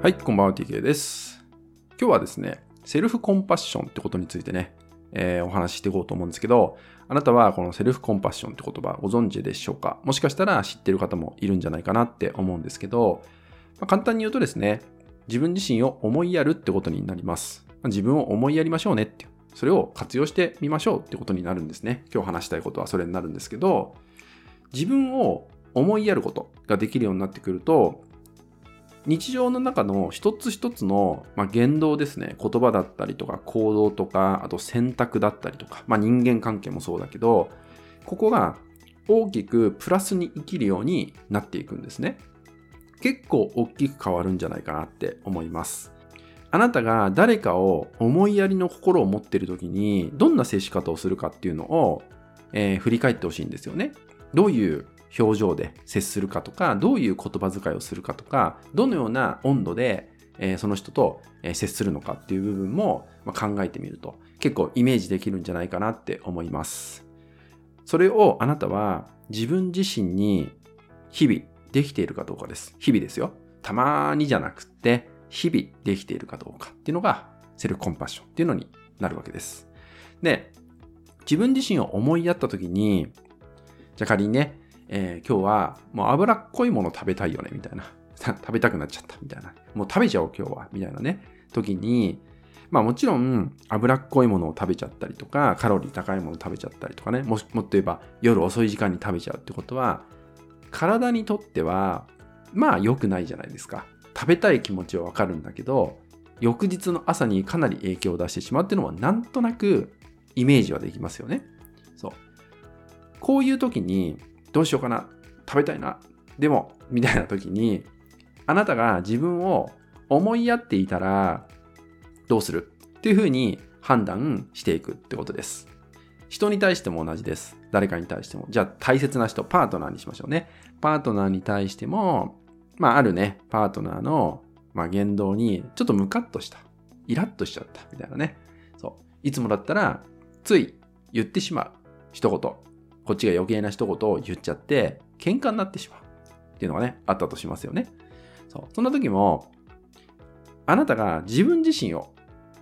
はい、こんばんは、TK です。今日はですね、セルフコンパッションってことについてね、えーお話ししていこうと思うんですけど、あなたはこのセルフコンパッションって言葉ご存知でしょうか？もしかしたら知ってる方もいるんじゃないかなって思うんですけど、まあ簡単に言うとですね、自分自身を思いやるってことになります。まあ自分を思いやりましょうねっていう、それを活用してみましょうってことになるんですね。今日話したいことはそれになるんですけど、自分を思いやることができるようになってくると、日常の中の一つ一つの、まあ、言動ですね、言葉だったりとか行動とか、あと選択だったりとか、まあ、人間関係もそうだけど、ここが大きくプラスに生きるようになっていくんですね。結構大きく変わるんじゃないかなって思います。あなたが誰かを思いやりの心を持っている時に、どんな接し方をするかっていうのを、えー振り返ってほしいんですよね。どういう表情で接するかとか、どういう言葉遣いをするかとか、どのような温度で、えーその人とえー接するのかっていう部分も、まあ考えてみると結構イメージできるんじゃないかなって思います。それをあなたは自分自身に日々できているかどうかです。日々ですよ。たまにじゃなくって日々できているかどうかっていうのがセルフコンパッションっていうのになるわけです。で、自分自身を思いやった時に、じゃあ仮にね、えー今日はもう脂っこいもの食べたいよね、みたいな。食べたくなっちゃった、みたいな。もう食べちゃおう、今日は、みたいなね、時に、まあもちろん脂っこいものを食べちゃったりとか、カロリー高いものを食べちゃったりとかね、ももっと言えば夜遅い時間に食べちゃうってことは、体にとっては、まあ良くないじゃないですか。食べたい気持ちはわかるんだけど、翌日の朝にかなり影響を出してしまうっていうのはなんとなくイメージはできますよね。そう。こういう時に、どうしようかな、食べたいな、でも、みたいな時に、あなたが自分を思いやっていたら、どうする？っていうふうに判断していくってことです。人に対しても同じです。誰かに対しても。じゃあ大切な人、パートナーにしましょうね。パートナーに対しても、まああるね、パートナーの、まあ、言動にちょっとムカッとした。イラッとしちゃった。みたいなね。そう。いつもだったら、つい言ってしまう。一言。こっちが余計な一言を言っちゃって、喧嘩になってしまう。っていうのがね、あったとしますよね。そう。そんな時も、あなたが自分自身を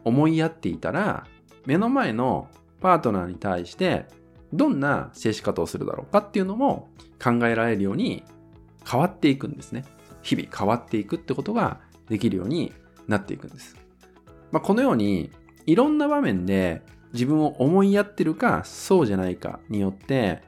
思いやっていたら、目の前のパートナーに対して、どんな接し方をするだろうかっていうのも考えられるように変わっていくんですね。日々変わっていくってことができるようになっていくんです。まあ、このように、いろんな場面で自分を思いやってるか、そうじゃないかによって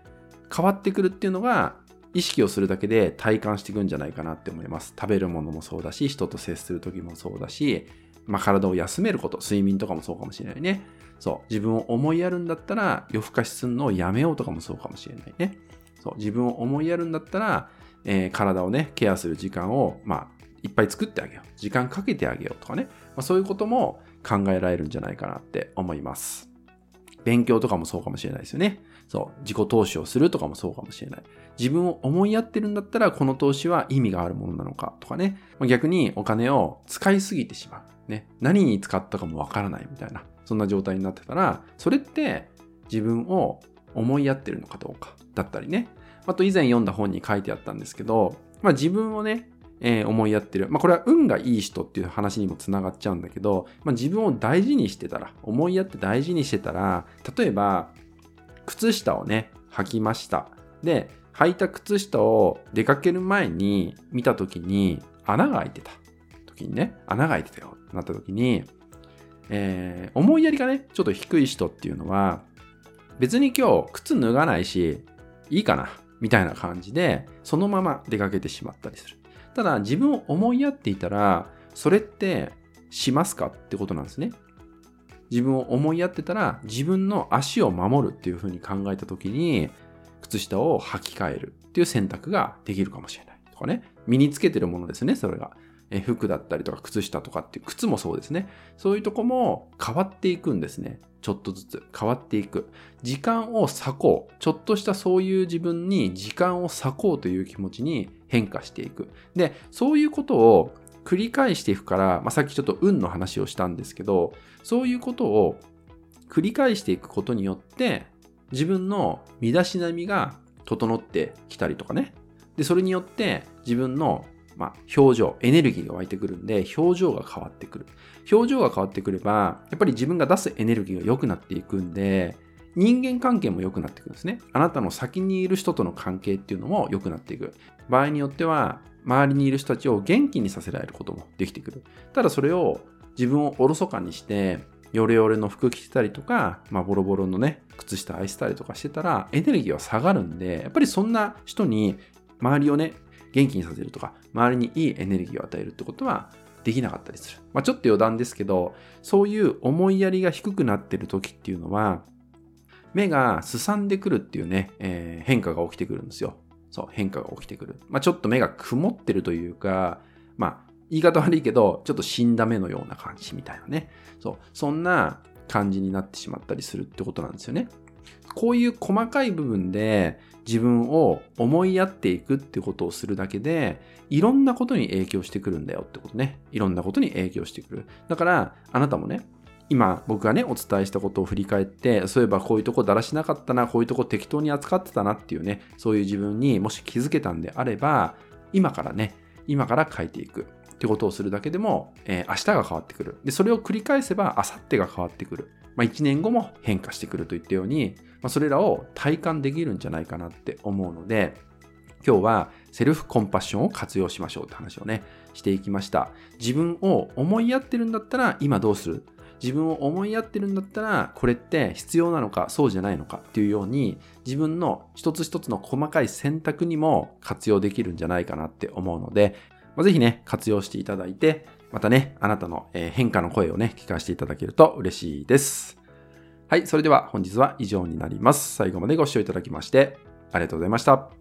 変わってくるっていうのが意識をするだけで体感していくんじゃないかなって思います。食べるものもそうだし、人と接する時もそうだし、まあ、体を休めること、睡眠とかもそうかもしれないね。そう。自分を思いやるんだったら夜更かしするのをやめようとかもそうかもしれないね。そう。自分を思いやるんだったら、えー体をね、ケアする時間を、まあ、いっぱい作ってあげよう。時間かけてあげようとかね。まあ、そういうことも考えられるんじゃないかなって思います。勉強とかもそうかもしれないですよね。そう。自己投資をするとかもそうかもしれない。自分を思いやってるんだったら、この投資は意味があるものなのかとかね。逆にお金を使いすぎてしまう。ね。何に使ったかもわからないみたいな。そんな状態になってたら、それって自分を思いやってるのかどうかだったりね。あと以前読んだ本に書いてあったんですけど、まあ自分をね、えー思いやってる。まあこれは運がいい人っていう話にもつながっちゃうんだけど、まあ自分を大事にしてたら、思いやって大事にしてたら、例えば、靴下をね、履きました。で、履いた靴下を出かける前に見た時に穴が開いてた時にね、穴が開いてたよってなった時に、えー思いやりがね、ちょっと低い人っていうのは、別に今日靴脱がないし、いいかな、みたいな感じで、そのまま出かけてしまったりする。ただ、自分を思いやっていたら、それってしますかってことなんですね。自分を思いやってたら、自分の足を守るっていうふうに考えた時に、靴下を履き替えるっていう選択ができるかもしれない。とかね。身につけてるものですね、それが。え服だったりとか靴下とかっていう靴もそうですね。そういうとこも変わっていくんですね。ちょっとずつ変わっていく。時間を割こう。ちょっとしたそういう自分に時間を割こうという気持ちに変化していく。で、そういうことを繰り返していくから、まあ、さっきちょっと運の話をしたんですけど、そういうことを繰り返していくことによって、自分の身だしなみが整ってきたりとかね。で、それによって自分のまあ、表情、エネルギーが湧いてくるんで、表情が変わってくる。表情が変わってくれば、やっぱり自分が出すエネルギーが良くなっていくんで、人間関係も良くなっていくんですね。あなたの先にいる人との関係っていうのも良くなっていく。場合によっては、周りにいる人たちを元気にさせられることもできてくる。ただそれを自分をおろそかにして、ヨレヨレの服着てたりとか、まあ、ボロボロのね、靴下愛したりとかしてたら、エネルギーは下がるんで、やっぱりそんな人に周りをね、元気にさせるとか、周りにいいエネルギーを与えるってことはできなかったりする。まあ、ちょっと余談ですけど、そういう思いやりが低くなってる時っていうのは、目がすさんでくるっていうね、えー、変化が起きてくるんですよ。そう、変化が起きてくる。まあ、ちょっと目が曇ってるというか、まあ、言い方悪いけど、ちょっと死んだ目のような感じみたいなね。そう、そんな感じになってしまったりするってことなんですよね。こういう細かい部分で自分を思いやっていくってことをするだけで、いろんなことに影響してくるんだよってことね。いろんなことに影響してくる。だから、あなたもね、今僕がね、お伝えしたことを振り返って、そういえばこういうとこだらしなかったな、こういうとこ適当に扱ってたなっていうね、そういう自分にもし気づけたんであれば、今からね、今から変えていく。ってことをするだけでも、えー、明日が変わってくる。で、それを繰り返せば、明後日が変わってくる。まあ、1年後も変化してくるといったように、まあ、それらを体感できるんじゃないかなって思うので、今日はセルフコンパッションを活用しましょうって話をね、していきました。自分を思いやってるんだったら今どうする？自分を思いやってるんだったらこれって必要なのかそうじゃないのかっていうように自分の一つ一つの細かい選択にも活用できるんじゃないかなって思うので、ぜひね、活用していただいて、またね、あなたの変化の声をね、聞かせていただけると嬉しいです。はい、それでは本日は以上になります。最後までご視聴いただきましてありがとうございました。